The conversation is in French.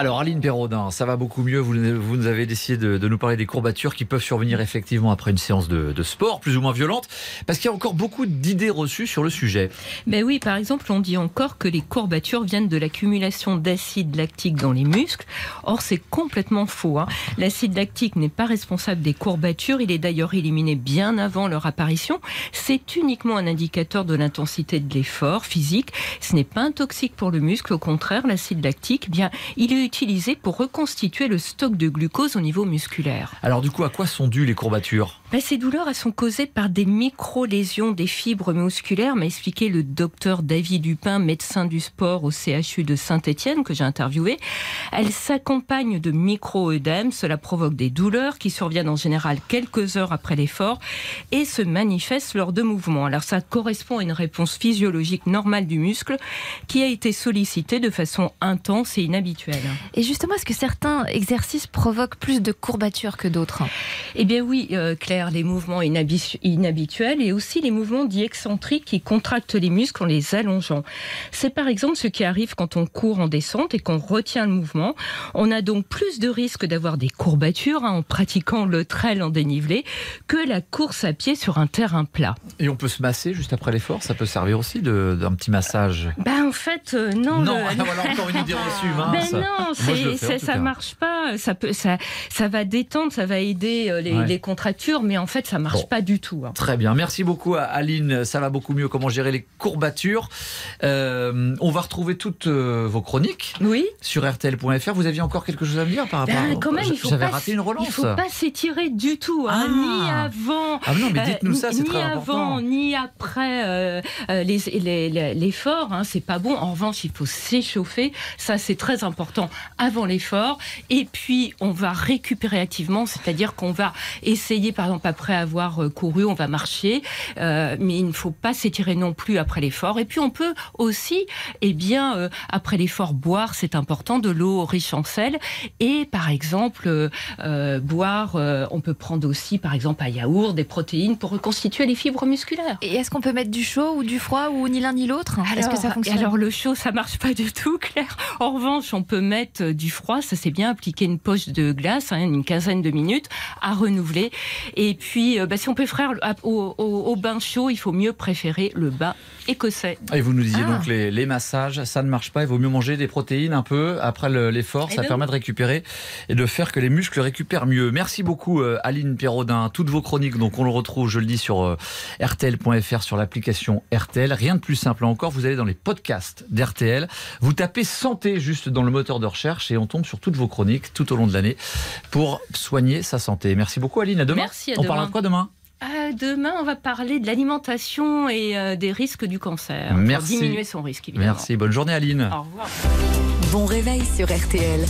Alors Aline Perraudin, ça va beaucoup mieux. Vous, vous nous avez décidé de, nous parler des courbatures qui peuvent survenir effectivement après une séance de, de sport plus ou moins violente, parce qu'il y a encore beaucoup d'idées reçues sur le sujet. Ben oui, par exemple, on dit encore que les courbatures viennent de l'accumulation d'acide lactique dans les muscles. Or, c'est complètement faux. Hein. L'acide lactique n'est pas responsable des courbatures. Il est d'ailleurs éliminé bien avant leur apparition. C'est uniquement un indicateur de l'intensité de l'effort physique. Ce n'est pas un toxique pour le muscle. Au contraire, l'acide lactique, eh bien, il est utilisé pour reconstituer le stock de glucose au niveau musculaire. Alors du coup, à quoi sont dues les courbatures? Ben, Ces douleurs elles sont causées par des micro-lésions des fibres musculaires, m'a expliqué le docteur David Dupin, médecin du sport au CHU de Saint-Étienne, que j'ai interviewé. Elles s'accompagnent de micro-œdèmes, cela provoque des douleurs qui surviennent en général quelques heures après l'effort et se manifestent lors de mouvements. Alors ça correspond à une réponse physiologique normale du muscle qui a été sollicitée de façon intense et inhabituelle. Et justement, est-ce que certains exercices provoquent plus de courbatures que d'autres? Eh bien oui, euh, Claire, les mouvements inhabituels et aussi les mouvements dits excentriques qui contractent les muscles en les allongeant. C'est par exemple ce qui arrive quand on court en descente et qu'on retient le mouvement. On a donc plus de risques d'avoir des courbatures hein, en pratiquant le trail en dénivelé que la course à pied sur un terrain plat. Et on peut se masser juste après l'effort? Ça peut servir aussi d'un petit massage? Ben en fait, euh, non. Non, le... voilà encore une idée reçue. Mince. Ben non, fais, ça marche pas. Ça peut, ça, ça va détendre, ça va aider euh, les, ouais. les contractures, mais en fait, ça marche bon. pas du tout. Hein. Très bien, merci beaucoup à Aline. Ça va beaucoup mieux. Comment gérer les courbatures euh, On va retrouver toutes euh, vos chroniques oui. sur RTL.fr. Vous aviez encore quelque chose à me dire par rapport ben, quand même, il faut pas, raté une relance. Il faut pas s'étirer du tout, hein, ah. ni avant. Ah non, mais dites-nous ça, c'est ni très avant, important. ni après euh, l'effort. Les, les, hein, c'est pas bon. En revanche, il faut s'échauffer. Ça, c'est très important avant l'effort. Et puis, on va récupérer activement, c'est-à-dire qu'on va essayer, par exemple, après avoir euh, couru, on va marcher, euh, mais il ne faut pas s'étirer non plus après l'effort. Et puis, on peut aussi, eh bien, euh, après l'effort, boire, c'est important, de l'eau riche en sel. Et, par exemple, euh, boire, on peut prendre aussi, par exemple, un yaourt, des protéines pour reconstituer les fibres musculaires. Et est-ce qu'on peut mettre du chaud ou du froid ou ni l'un ni l'autre? Est-ce que ça fonctionne? Alors, le chaud, ça marche pas du tout, Claire. En revanche, on peut mettre du froid, ça c'est bien, appliquer une poche de glace, hein, une quinzaine de minutes, à renouveler. Et puis, euh, bah, si on peut faire au, au, au, bain chaud, il faut mieux préférer le bain écossais. Et vous nous disiez ah. donc les, les, massages, ça ne marche pas, il vaut mieux manger des protéines un peu après l'effort, ça ben permet oui. de récupérer et de faire que les muscles récupèrent mieux. Merci beaucoup euh, Aline Perraudin, toutes vos chroniques, donc on le retrouve, je le dis, sur euh, rtl.fr, sur l'application RTL. Rien de plus simple encore, vous allez dans les podcasts d'RTL, vous tapez santé juste dans le moteur de recherche et on tombe sur toutes vos chroniques tout au long de l'année pour soigner sa santé. Merci beaucoup Aline, à demain. Merci, à on demain. parlera de quoi demain? Euh, demain, on va parler de l'alimentation et euh, des risques du cancer. Merci. Pour diminuer son risque, évidemment. Merci. Bonne journée, Aline. Au revoir. Bon réveil sur RTL.